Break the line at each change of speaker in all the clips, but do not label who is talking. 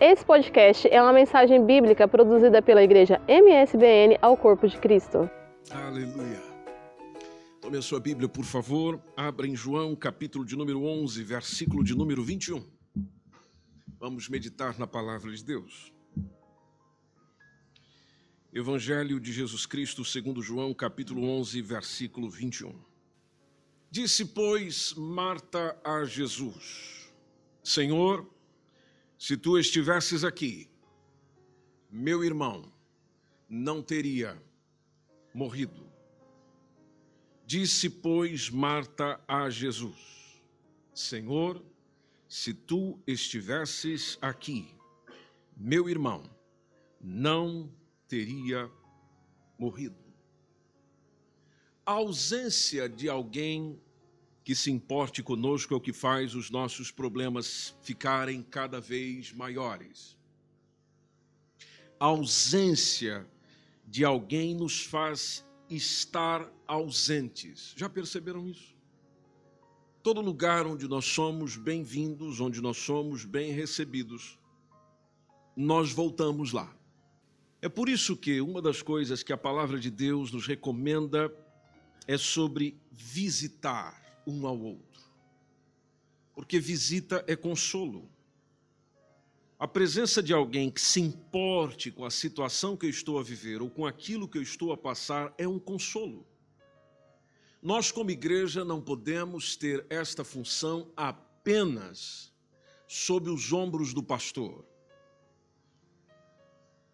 Esse podcast é uma mensagem bíblica produzida pela igreja MSBN ao Corpo de Cristo.
Aleluia. Tome a sua Bíblia, por favor. Abra em João, capítulo de número 11, versículo de número 21. Vamos meditar na palavra de Deus. Evangelho de Jesus Cristo, segundo João, capítulo 11, versículo 21. Disse, pois, Marta a Jesus: Senhor, se tu estivesses aqui, meu irmão não teria morrido. Disse, pois, Marta a Jesus: Senhor, se tu estivesses aqui, meu irmão não teria morrido. A ausência de alguém que se importe conosco é o que faz os nossos problemas ficarem cada vez maiores. A ausência de alguém nos faz estar ausentes. Já perceberam isso? Todo lugar onde nós somos bem-vindos, onde nós somos bem recebidos, nós voltamos lá. É por isso que uma das coisas que a palavra de Deus nos recomenda é sobre visitar um ao outro. Porque visita é consolo. A presença de alguém que se importe com a situação que eu estou a viver ou com aquilo que eu estou a passar é um consolo. Nós, como igreja, não podemos ter esta função apenas sob os ombros do pastor.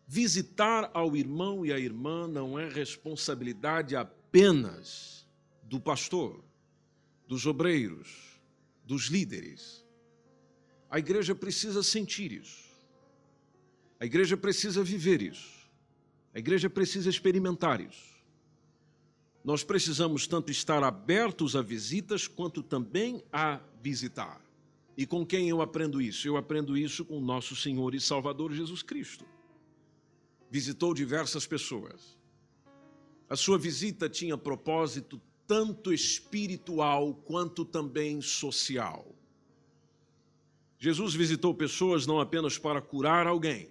Visitar ao irmão e à irmã não é responsabilidade apenas do pastor dos obreiros, dos líderes. A igreja precisa sentir isso. A igreja precisa viver isso. A igreja precisa experimentar isso. Nós precisamos tanto estar abertos a visitas quanto também a visitar. E com quem eu aprendo isso? Eu aprendo isso com nosso Senhor e Salvador Jesus Cristo. Visitou diversas pessoas. A sua visita tinha propósito tanto espiritual quanto também social. Jesus visitou pessoas não apenas para curar alguém,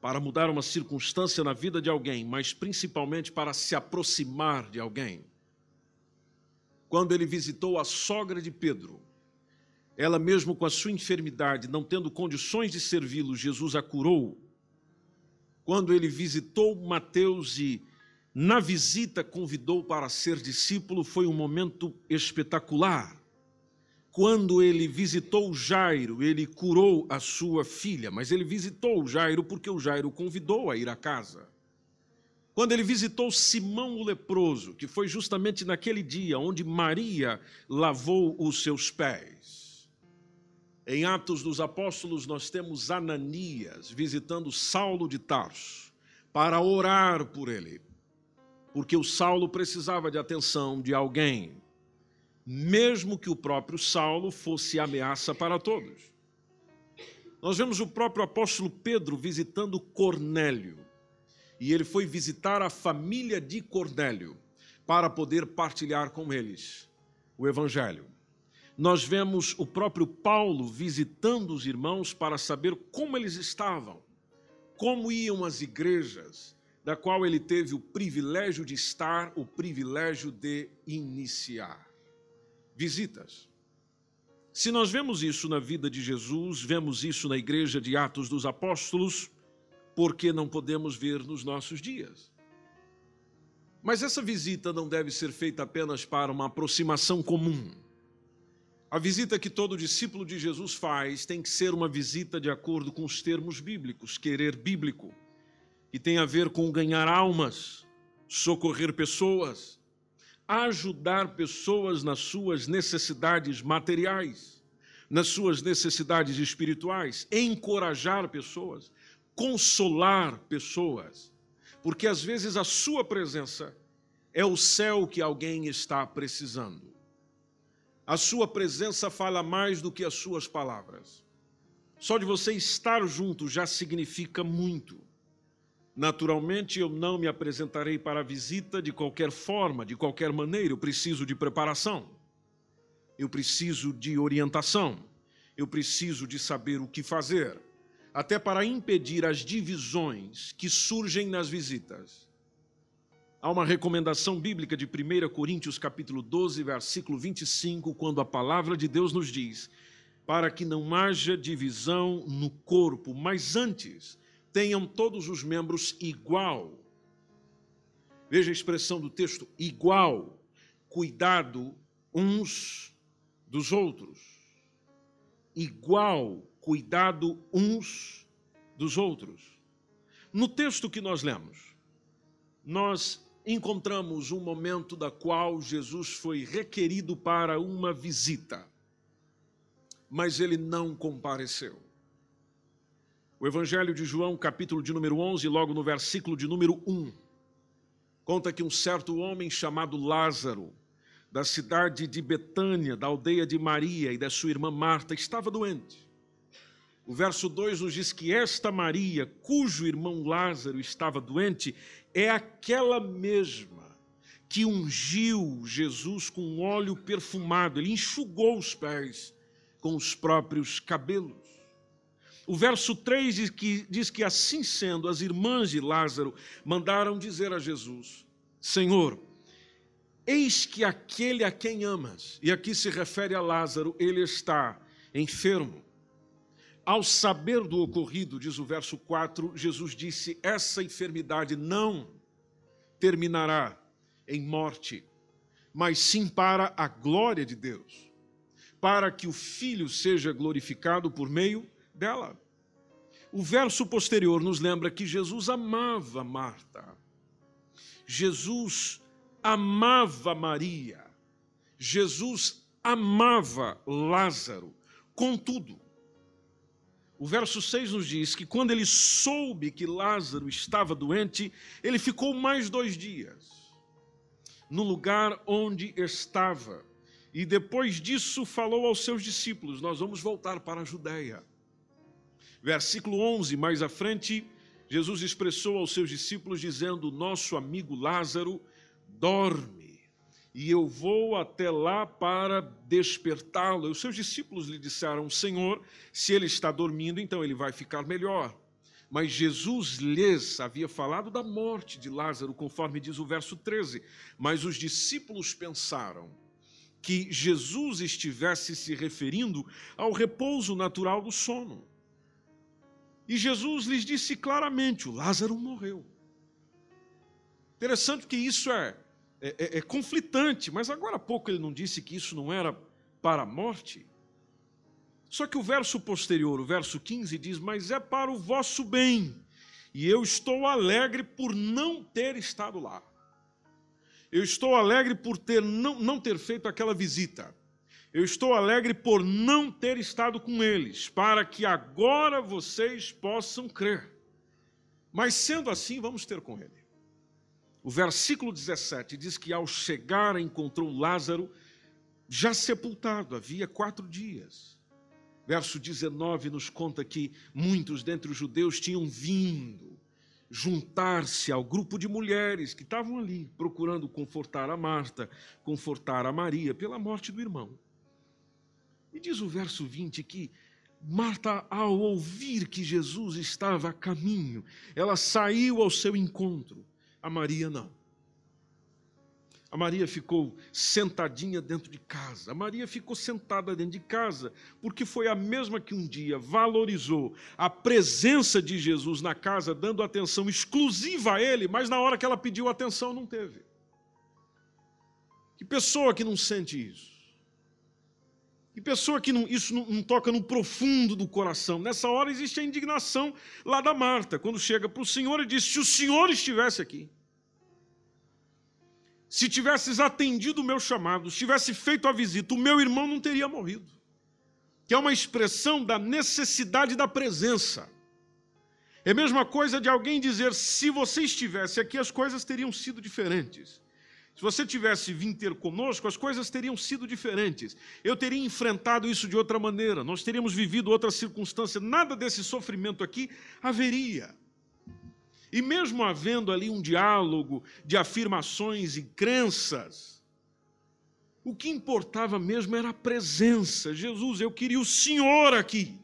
para mudar uma circunstância na vida de alguém, mas principalmente para se aproximar de alguém. Quando ele visitou a sogra de Pedro, ela mesmo com a sua enfermidade, não tendo condições de servi-lo, Jesus a curou. Quando ele visitou Mateus e na visita convidou para ser discípulo, foi um momento espetacular. Quando ele visitou Jairo, ele curou a sua filha, mas ele visitou Jairo porque o Jairo convidou a ir à casa. Quando ele visitou Simão o leproso, que foi justamente naquele dia onde Maria lavou os seus pés. Em Atos dos Apóstolos, nós temos Ananias visitando Saulo de Tarso para orar por ele porque o Saulo precisava de atenção de alguém, mesmo que o próprio Saulo fosse ameaça para todos. Nós vemos o próprio apóstolo Pedro visitando Cornélio, e ele foi visitar a família de Cornélio para poder partilhar com eles o evangelho. Nós vemos o próprio Paulo visitando os irmãos para saber como eles estavam, como iam as igrejas, da qual ele teve o privilégio de estar, o privilégio de iniciar. Visitas. Se nós vemos isso na vida de Jesus, vemos isso na igreja de Atos dos Apóstolos, por que não podemos ver nos nossos dias? Mas essa visita não deve ser feita apenas para uma aproximação comum. A visita que todo discípulo de Jesus faz tem que ser uma visita de acordo com os termos bíblicos, querer bíblico que tem a ver com ganhar almas, socorrer pessoas, ajudar pessoas nas suas necessidades materiais, nas suas necessidades espirituais, encorajar pessoas, consolar pessoas, porque às vezes a sua presença é o céu que alguém está precisando. A sua presença fala mais do que as suas palavras. Só de você estar junto já significa muito. Naturalmente, eu não me apresentarei para a visita de qualquer forma, de qualquer maneira. Eu preciso de preparação, eu preciso de orientação, eu preciso de saber o que fazer. até para impedir as divisões que surgem nas visitas. Há uma recomendação bíblica de 1 Coríntios capítulo 12, versículo 25, quando a palavra de Deus nos diz: "Para que não haja divisão no corpo, mas antes tenham todos os membros igual". Veja a expressão do texto, igual, cuidado uns dos outros. Igual cuidado uns dos outros. No texto que nós lemos, nós encontramos um momento da qual Jesus foi requerido para uma visita, mas ele não compareceu. O Evangelho de João, capítulo de número 11, logo no versículo de número 1, conta que um certo homem chamado Lázaro, da cidade de Betânia, da aldeia de Maria e da sua irmã Marta, estava doente. O verso 2 nos diz que esta Maria, cujo irmão Lázaro estava doente, é aquela mesma que ungiu Jesus com óleo perfumado, ele enxugou os pés com os próprios cabelos. O verso 3 diz que, diz que assim sendo, as irmãs de Lázaro mandaram dizer a Jesus: Senhor, eis que aquele a quem amas, e aqui se refere a Lázaro, ele está enfermo. Ao saber do ocorrido, diz o verso 4, Jesus disse: Essa enfermidade não terminará em morte, mas sim para a glória de Deus, para que o Filho seja glorificado por meio dela. O verso posterior nos lembra que Jesus amava Marta, Jesus amava Maria, Jesus amava Lázaro, contudo, o verso 6 nos diz que quando ele soube que Lázaro estava doente, ele ficou mais dois dias no lugar onde estava. E depois disso falou aos seus discípulos: Nós vamos voltar para a Judéia. Versículo 11, mais à frente, Jesus expressou aos seus discípulos, dizendo: Nosso amigo Lázaro dorme e eu vou até lá para despertá-lo. Os seus discípulos lhe disseram: Senhor, se ele está dormindo, então ele vai ficar melhor. Mas Jesus lhes havia falado da morte de Lázaro, conforme diz o verso 13. Mas os discípulos pensaram que Jesus estivesse se referindo ao repouso natural do sono. E Jesus lhes disse claramente: o Lázaro morreu. Interessante que isso é é, é, é conflitante, mas agora há pouco ele não disse que isso não era para a morte? Só que o verso posterior, o verso 15, diz: Mas é para o vosso bem, e eu estou alegre por não ter estado lá. Eu estou alegre por ter, não, não ter feito aquela visita. Eu estou alegre por não ter estado com eles, para que agora vocês possam crer. Mas sendo assim, vamos ter com ele. O versículo 17 diz que ao chegar encontrou Lázaro já sepultado, havia quatro dias. Verso 19 nos conta que muitos dentre os judeus tinham vindo juntar-se ao grupo de mulheres que estavam ali procurando confortar a Marta, confortar a Maria pela morte do irmão. E diz o verso 20 que Marta, ao ouvir que Jesus estava a caminho, ela saiu ao seu encontro a Maria não. A Maria ficou sentadinha dentro de casa. A Maria ficou sentada dentro de casa, porque foi a mesma que um dia valorizou a presença de Jesus na casa, dando atenção exclusiva a ele, mas na hora que ela pediu atenção não teve. Que pessoa que não sente isso? Que pessoa que não, isso não, não toca no profundo do coração? Nessa hora existe a indignação lá da Marta, quando chega para o Senhor e diz: Se o Senhor estivesse aqui, se tivesses atendido o meu chamado, se tivesse feito a visita, o meu irmão não teria morrido. Que é uma expressão da necessidade da presença. É a mesma coisa de alguém dizer: se você estivesse aqui, as coisas teriam sido diferentes. Se você tivesse vindo ter conosco, as coisas teriam sido diferentes. Eu teria enfrentado isso de outra maneira, nós teríamos vivido outra circunstância, nada desse sofrimento aqui haveria. E mesmo havendo ali um diálogo de afirmações e crenças, o que importava mesmo era a presença. Jesus, eu queria o Senhor aqui.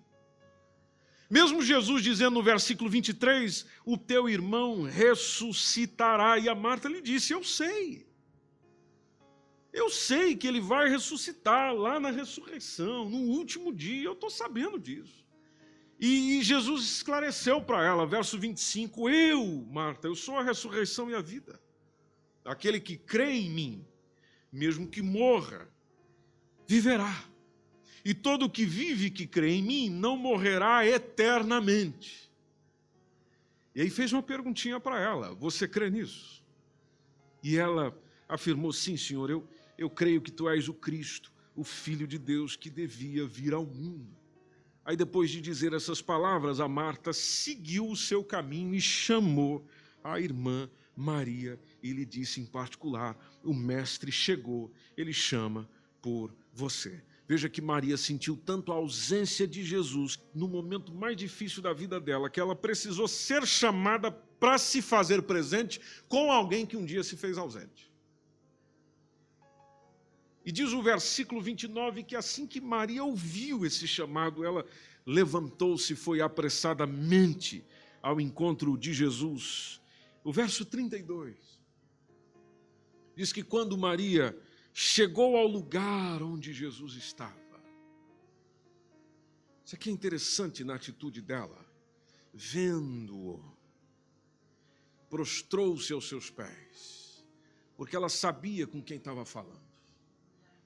Mesmo Jesus dizendo no versículo 23, o teu irmão ressuscitará, e a Marta lhe disse: Eu sei. Eu sei que ele vai ressuscitar lá na ressurreição, no último dia, eu estou sabendo disso. E Jesus esclareceu para ela, verso 25: Eu, Marta, eu sou a ressurreição e a vida. Aquele que crê em mim, mesmo que morra, viverá. E todo que vive que crê em mim não morrerá eternamente. E aí fez uma perguntinha para ela: Você crê nisso? E ela afirmou: Sim, Senhor, eu, eu creio que tu és o Cristo, o Filho de Deus que devia vir ao mundo. Aí, depois de dizer essas palavras, a Marta seguiu o seu caminho e chamou a irmã Maria e lhe disse em particular: O Mestre chegou, ele chama por você. Veja que Maria sentiu tanto a ausência de Jesus no momento mais difícil da vida dela, que ela precisou ser chamada para se fazer presente com alguém que um dia se fez ausente. E diz o versículo 29 que assim que Maria ouviu esse chamado, ela levantou-se e foi apressadamente ao encontro de Jesus. O verso 32 diz que quando Maria chegou ao lugar onde Jesus estava, isso aqui é interessante na atitude dela, vendo-o, prostrou-se aos seus pés, porque ela sabia com quem estava falando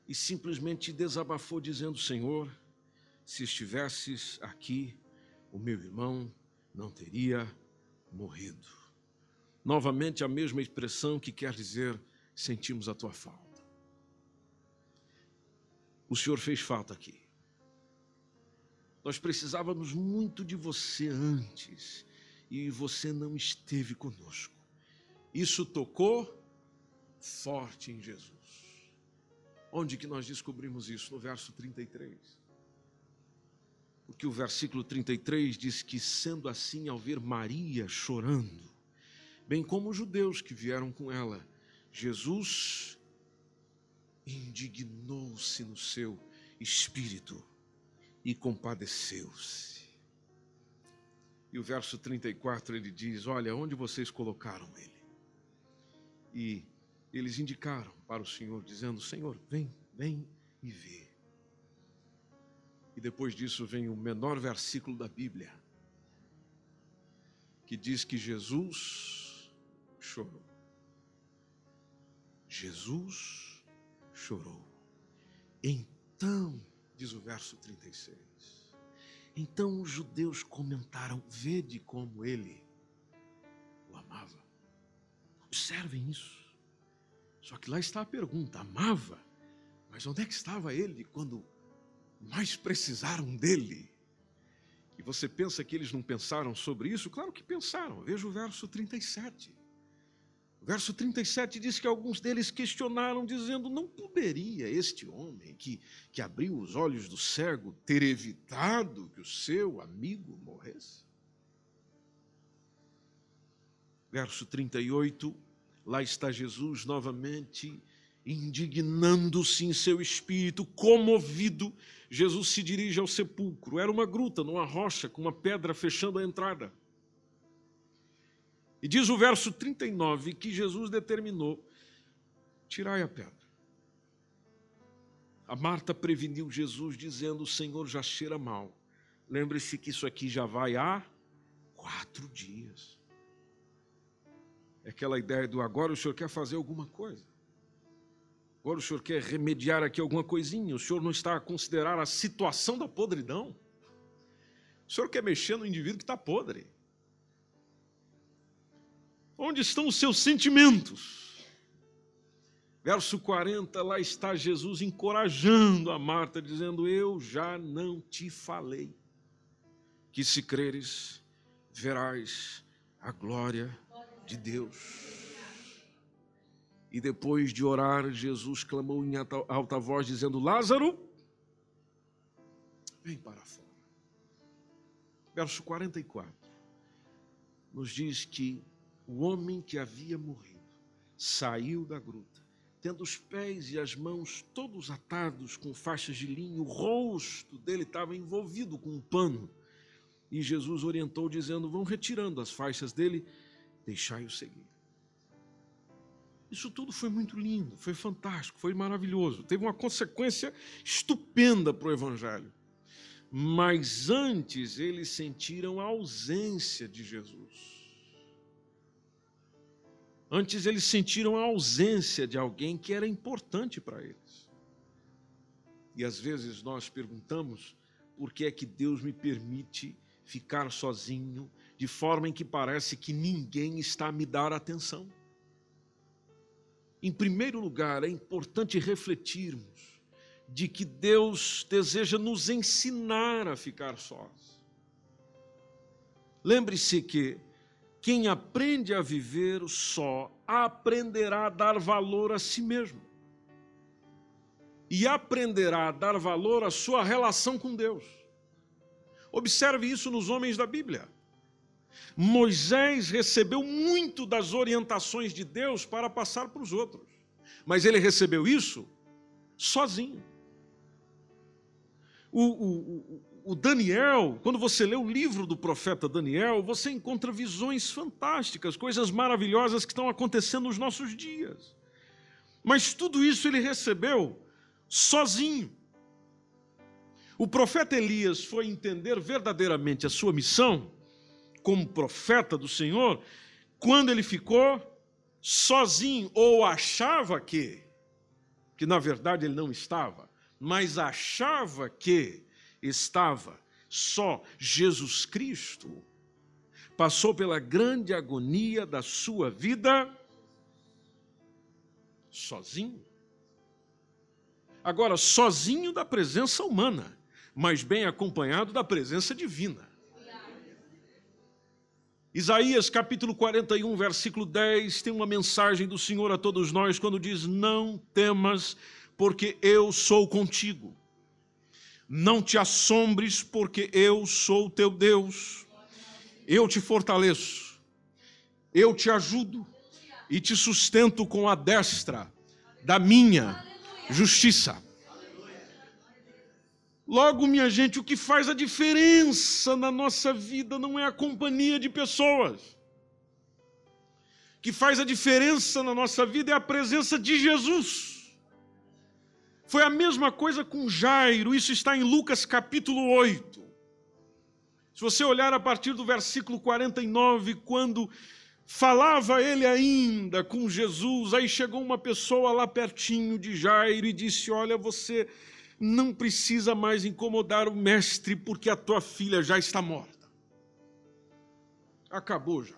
e simplesmente desabafou, dizendo: Senhor, se estivesses aqui, o meu irmão não teria morrido. Novamente, a mesma expressão que quer dizer: sentimos a tua falta. O Senhor fez falta aqui. Nós precisávamos muito de você antes e você não esteve conosco. Isso tocou forte em Jesus. Onde que nós descobrimos isso? No verso 33. Porque o versículo 33 diz que, sendo assim, ao ver Maria chorando, bem como os judeus que vieram com ela, Jesus indignou-se no seu espírito e compadeceu-se. E o verso 34 ele diz: Olha, onde vocês colocaram ele? E eles indicaram para o Senhor, dizendo: Senhor, vem, vem e vê. E depois disso vem o menor versículo da Bíblia, que diz que Jesus chorou. Jesus chorou. Então, diz o verso 36, então os judeus comentaram: vede como ele o amava. Observem isso. Só que lá está a pergunta: amava, mas onde é que estava ele quando mais precisaram dele? E você pensa que eles não pensaram sobre isso? Claro que pensaram. Veja o verso 37. O verso 37 diz que alguns deles questionaram, dizendo: Não poderia este homem que, que abriu os olhos do cego ter evitado que o seu amigo morresse? Verso 38 Lá está Jesus novamente, indignando-se em seu espírito, comovido. Jesus se dirige ao sepulcro. Era uma gruta, numa rocha, com uma pedra fechando a entrada. E diz o verso 39 que Jesus determinou: tirai a pedra. A Marta preveniu Jesus, dizendo: O Senhor já cheira mal. Lembre-se que isso aqui já vai há quatro dias. É aquela ideia do agora o senhor quer fazer alguma coisa. Agora o senhor quer remediar aqui alguma coisinha. O senhor não está a considerar a situação da podridão. O senhor quer mexer no indivíduo que está podre. Onde estão os seus sentimentos? Verso 40, lá está Jesus encorajando a Marta, dizendo: Eu já não te falei, que se creres, verás a glória de Deus. E depois de orar, Jesus clamou em alta voz, dizendo: Lázaro, vem para fora. Verso 44 nos diz que o homem que havia morrido saiu da gruta, tendo os pés e as mãos todos atados com faixas de linho, o rosto dele estava envolvido com um pano E Jesus orientou, dizendo: Vão retirando as faixas dele, deixai-o seguir. Isso tudo foi muito lindo, foi fantástico, foi maravilhoso. Teve uma consequência estupenda para o Evangelho. Mas antes eles sentiram a ausência de Jesus. Antes eles sentiram a ausência de alguém que era importante para eles. E às vezes nós perguntamos por que é que Deus me permite ficar sozinho, de forma em que parece que ninguém está a me dar atenção. Em primeiro lugar, é importante refletirmos de que Deus deseja nos ensinar a ficar sós. Lembre-se que quem aprende a viver só aprenderá a dar valor a si mesmo. E aprenderá a dar valor à sua relação com Deus. Observe isso nos homens da Bíblia. Moisés recebeu muito das orientações de Deus para passar para os outros, mas ele recebeu isso sozinho. O, o, o, Daniel, quando você lê o livro do profeta Daniel, você encontra visões fantásticas, coisas maravilhosas que estão acontecendo nos nossos dias. Mas tudo isso ele recebeu sozinho. O profeta Elias foi entender verdadeiramente a sua missão como profeta do Senhor quando ele ficou sozinho, ou achava que, que na verdade ele não estava, mas achava que estava só Jesus Cristo, passou pela grande agonia da sua vida sozinho. Agora, sozinho da presença humana mas bem acompanhado da presença divina. Isaías capítulo 41, versículo 10, tem uma mensagem do Senhor a todos nós quando diz: Não temas, porque eu sou contigo. Não te assombres, porque eu sou teu Deus. Eu te fortaleço, eu te ajudo e te sustento com a destra da minha justiça. Logo, minha gente, o que faz a diferença na nossa vida não é a companhia de pessoas. O que faz a diferença na nossa vida é a presença de Jesus. Foi a mesma coisa com Jairo, isso está em Lucas capítulo 8. Se você olhar a partir do versículo 49, quando falava ele ainda com Jesus, aí chegou uma pessoa lá pertinho de Jairo e disse: Olha, você não precisa mais incomodar o mestre, porque a tua filha já está morta. Acabou, já.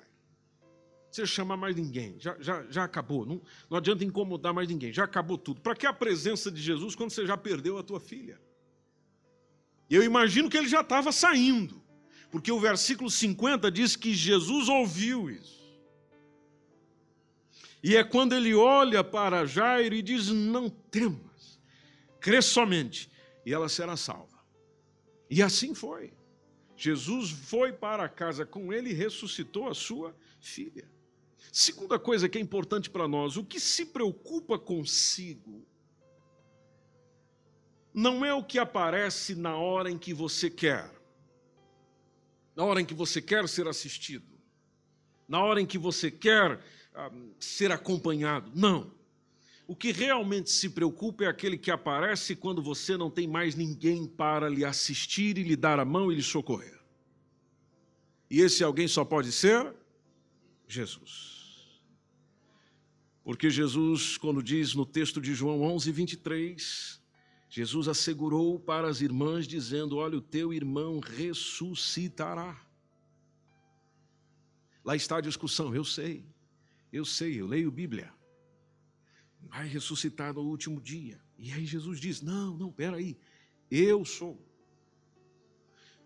Você chama mais ninguém, já, já, já acabou. Não, não adianta incomodar mais ninguém, já acabou tudo. Para que a presença de Jesus quando você já perdeu a tua filha? Eu imagino que ele já estava saindo, porque o versículo 50 diz que Jesus ouviu isso. E é quando ele olha para Jairo e diz: Não tema crê somente, e ela será salva. E assim foi. Jesus foi para casa com ele e ressuscitou a sua filha. Segunda coisa que é importante para nós: o que se preocupa consigo não é o que aparece na hora em que você quer, na hora em que você quer ser assistido, na hora em que você quer ah, ser acompanhado. Não. O que realmente se preocupa é aquele que aparece quando você não tem mais ninguém para lhe assistir e lhe dar a mão e lhe socorrer. E esse alguém só pode ser Jesus. Porque Jesus, quando diz no texto de João 11, 23, Jesus assegurou para as irmãs, dizendo: Olha, o teu irmão ressuscitará. Lá está a discussão, eu sei, eu sei, eu leio Bíblia vai ressuscitar no último dia. E aí Jesus diz: Não, não, peraí, eu sou.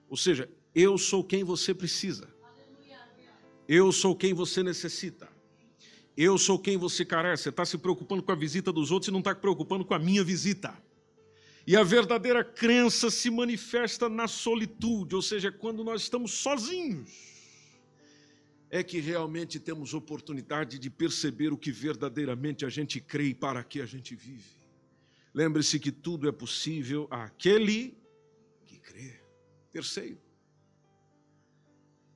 Ou seja, eu sou quem você precisa. Eu sou quem você necessita. Eu sou quem você carece. Você está se preocupando com a visita dos outros e não está se preocupando com a minha visita. E a verdadeira crença se manifesta na solitude, ou seja, quando nós estamos sozinhos é que realmente temos oportunidade de perceber o que verdadeiramente a gente crê e para que a gente vive. Lembre-se que tudo é possível àquele que crê. Terceiro,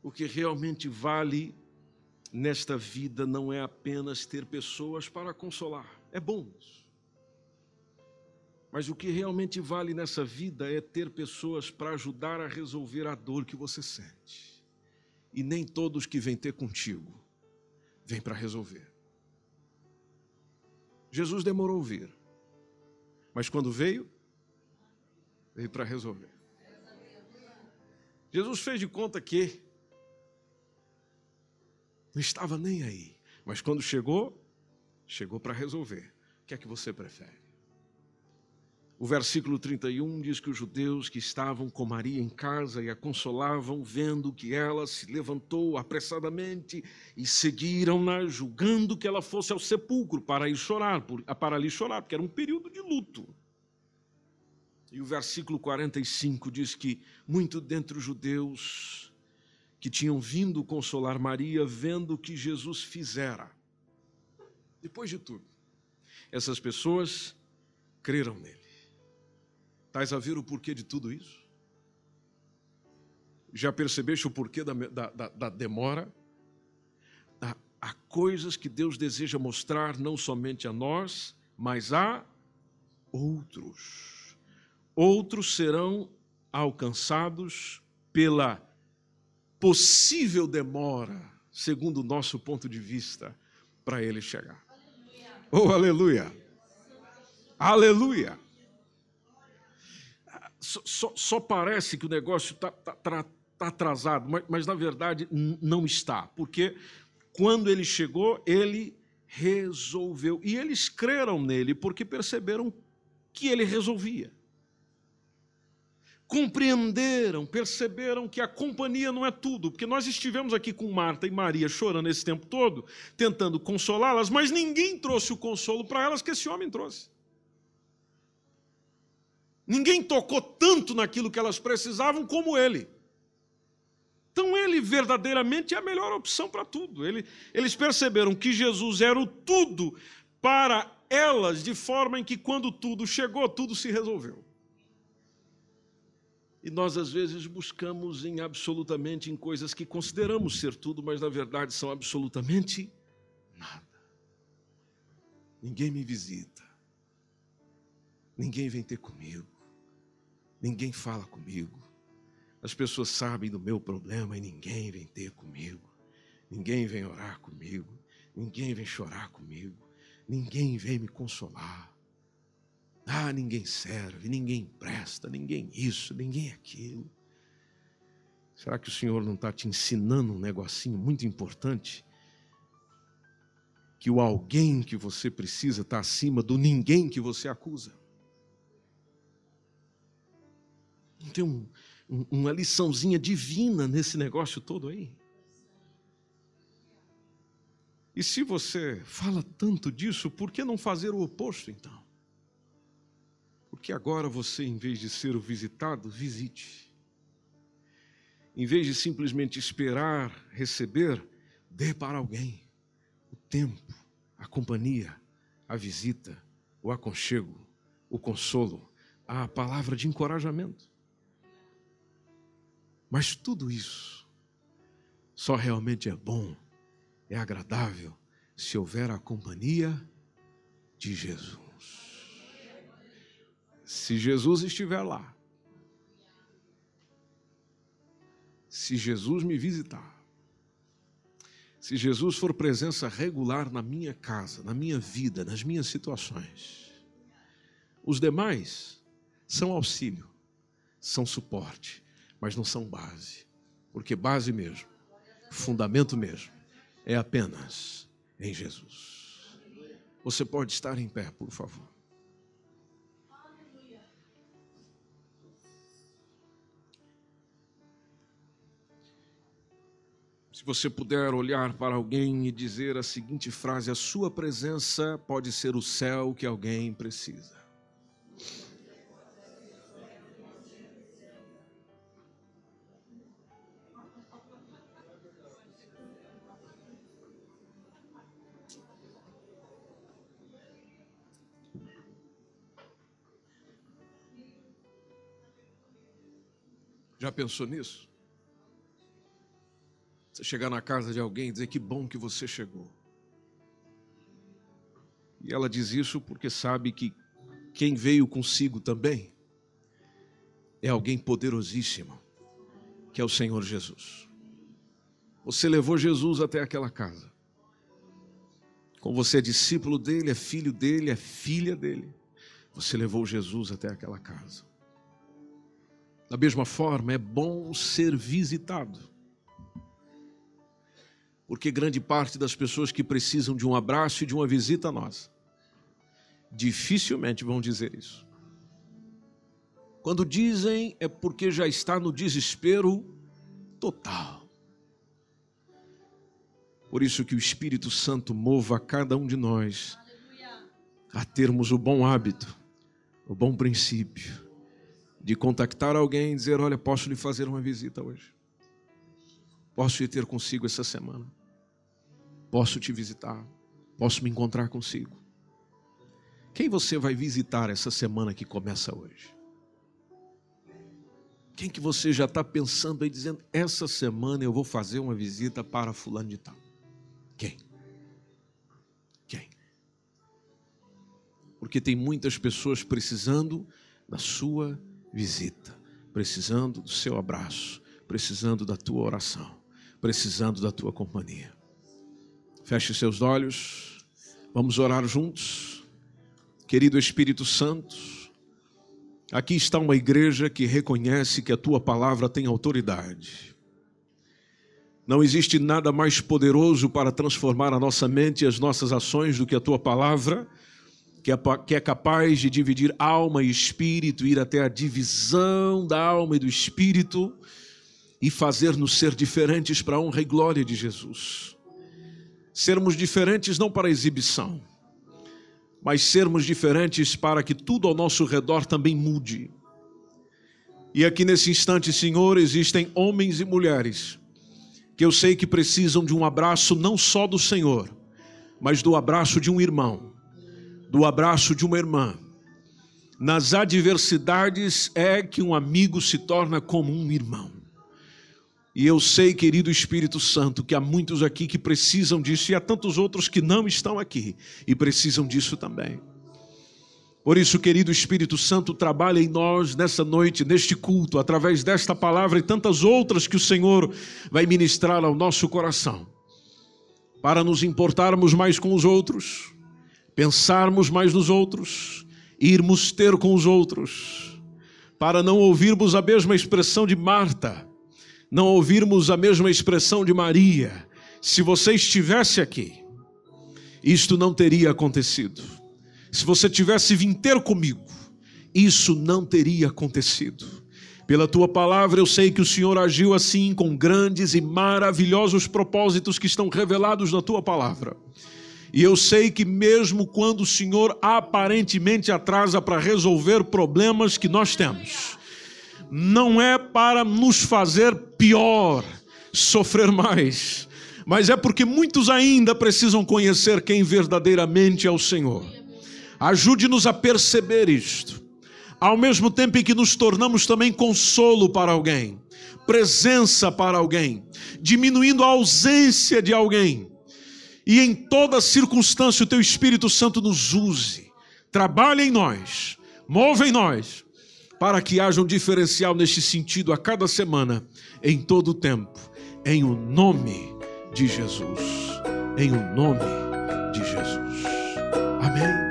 O que realmente vale nesta vida não é apenas ter pessoas para consolar. É bom isso. Mas o que realmente vale nessa vida é ter pessoas para ajudar a resolver a dor que você sente. E nem todos que vêm ter contigo vêm para resolver. Jesus demorou a vir, mas quando veio, veio para resolver. Jesus fez de conta que não estava nem aí, mas quando chegou, chegou para resolver. O que é que você prefere? O versículo 31 diz que os judeus que estavam com Maria em casa e a consolavam, vendo que ela se levantou apressadamente e seguiram-na, julgando que ela fosse ao sepulcro para ir chorar, para ali chorar, porque era um período de luto. E o versículo 45 diz que muito dentre os judeus que tinham vindo consolar Maria, vendo o que Jesus fizera. Depois de tudo, essas pessoas creram nele. Estás a ver o porquê de tudo isso? Já percebeste o porquê da, da, da, demora? Há, há coisas que Deus deseja mostrar não somente a nós, mas a outros. Outros serão alcançados pela possível demora, segundo o nosso ponto de vista, para ele chegar. Oh, aleluia! Aleluia! Só, só, parece que o negócio está tá, tá, tá atrasado, mas, mas na verdade não está, porque quando ele chegou, ele resolveu. E eles creram nele porque perceberam que ele resolvia. Compreenderam, perceberam que a companhia não é tudo, porque nós estivemos aqui com Marta e Maria chorando esse tempo todo, tentando consolá-las, mas ninguém trouxe o consolo para elas que esse homem trouxe. Ninguém tocou tanto naquilo que elas precisavam como ele. Então ele verdadeiramente é a melhor opção para tudo. Ele, eles perceberam que Jesus era o tudo para elas, de forma em que quando tudo chegou, tudo se resolveu. E nós às vezes buscamos em absolutamente em coisas que consideramos ser tudo, mas na verdade são absolutamente nada. Ninguém me visita. Ninguém vem ter comigo. Ninguém fala comigo. As pessoas sabem do meu problema e ninguém vem ter comigo. Ninguém vem orar comigo. Ninguém vem chorar comigo. Ninguém vem me consolar. Ah, ninguém serve, ninguém presta, ninguém isso, ninguém aquilo. Será que o Senhor não está te ensinando um negocinho muito importante? Que o alguém que você precisa está acima do ninguém que você acusa. Não tem um, um, uma liçãozinha divina nesse negócio todo aí? E se você fala tanto disso, por que não fazer o oposto então? Porque agora você, em vez de ser o visitado, visite. Em vez de simplesmente esperar receber, dê para alguém o tempo, a companhia, a visita, o aconchego, o consolo, a palavra de encorajamento. Mas tudo isso só realmente é bom, é agradável, se houver a companhia de Jesus. Se Jesus estiver lá, se Jesus me visitar, se Jesus for presença regular na minha casa, na minha vida, nas minhas situações, os demais são auxílio, são suporte, mas não são base. Porque base mesmo, fundamento mesmo, é apenas em Jesus. Você pode estar em pé, por favor. Se você puder olhar para alguém e dizer a seguinte frase: A sua presença pode ser o céu que alguém precisa. Já pensou nisso? Você chegar na casa de alguém e dizer que bom que você chegou. E ela diz isso porque sabe que quem veio consigo também é alguém poderosíssimo, que é o Senhor Jesus. Você levou Jesus até aquela casa. Como você é discípulo dele, é filho dele, é filha dele, você levou Jesus até aquela casa. Da mesma forma, é bom ser visitado. Porque grande parte das pessoas que precisam de um abraço e de uma visita a nós, dificilmente vão dizer isso. Quando dizem, é porque já está no desespero total. Por isso que o Espírito Santo mova cada um de nós a termos o bom hábito, o bom princípio de contactar alguém e dizer: Olha, posso lhe fazer uma visita hoje? Posso ir ter consigo essa semana? Posso te visitar? Posso me encontrar consigo? Quem você vai visitar essa semana que começa hoje? Quem que você já está pensando aí dizendo, essa semana eu vou fazer uma visita para fulano de tal? Quem? Quem? Porque tem muitas pessoas precisando da sua visita, precisando do seu abraço, precisando da tua oração, precisando da tua companhia. Feche seus olhos, vamos orar juntos. Querido Espírito Santo, aqui está uma igreja que reconhece que a tua palavra tem autoridade. Não existe nada mais poderoso para transformar a nossa mente e as nossas ações do que a tua palavra que é capaz de dividir alma e espírito, ir até a divisão da alma e do espírito e fazer-nos ser diferentes para a honra e glória de Jesus. Sermos diferentes não para exibição, mas sermos diferentes para que tudo ao nosso redor também mude. E aqui nesse instante, Senhor, existem homens e mulheres que eu sei que precisam de um abraço não só do Senhor, mas do abraço de um irmão do abraço de uma irmã. Nas adversidades é que um amigo se torna como um irmão. E eu sei, querido Espírito Santo, que há muitos aqui que precisam disso e há tantos outros que não estão aqui e precisam disso também. Por isso, querido Espírito Santo, trabalha em nós nessa noite, neste culto, através desta palavra e tantas outras que o Senhor vai ministrar ao nosso coração, para nos importarmos mais com os outros pensarmos mais nos outros, irmos ter com os outros, para não ouvirmos a mesma expressão de Marta, não ouvirmos a mesma expressão de Maria. Se você estivesse aqui, isto não teria acontecido. Se você tivesse vindo ter comigo, isso não teria acontecido. Pela tua palavra, eu sei que o Senhor agiu assim com grandes e maravilhosos propósitos que estão revelados na tua palavra. E eu sei que mesmo quando o Senhor aparentemente atrasa para resolver problemas que nós temos, não é para nos fazer pior, sofrer mais, mas é porque muitos ainda precisam conhecer quem verdadeiramente é o Senhor. Ajude-nos a perceber isto, ao mesmo tempo em que nos tornamos também consolo para alguém, presença para alguém, diminuindo a ausência de alguém e em toda circunstância o teu Espírito Santo nos use, trabalhe em nós, move em nós, para que haja um diferencial neste sentido a cada semana, em todo o tempo, em o nome de Jesus. Em o nome de Jesus. Amém.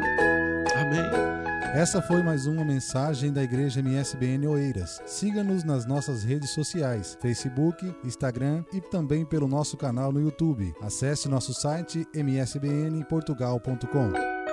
Essa foi mais uma mensagem da Igreja MSBN Oeiras. Siga-nos nas nossas redes sociais, Facebook, Instagram e também pelo nosso canal no YouTube. Acesse nosso site msbnportugal.com.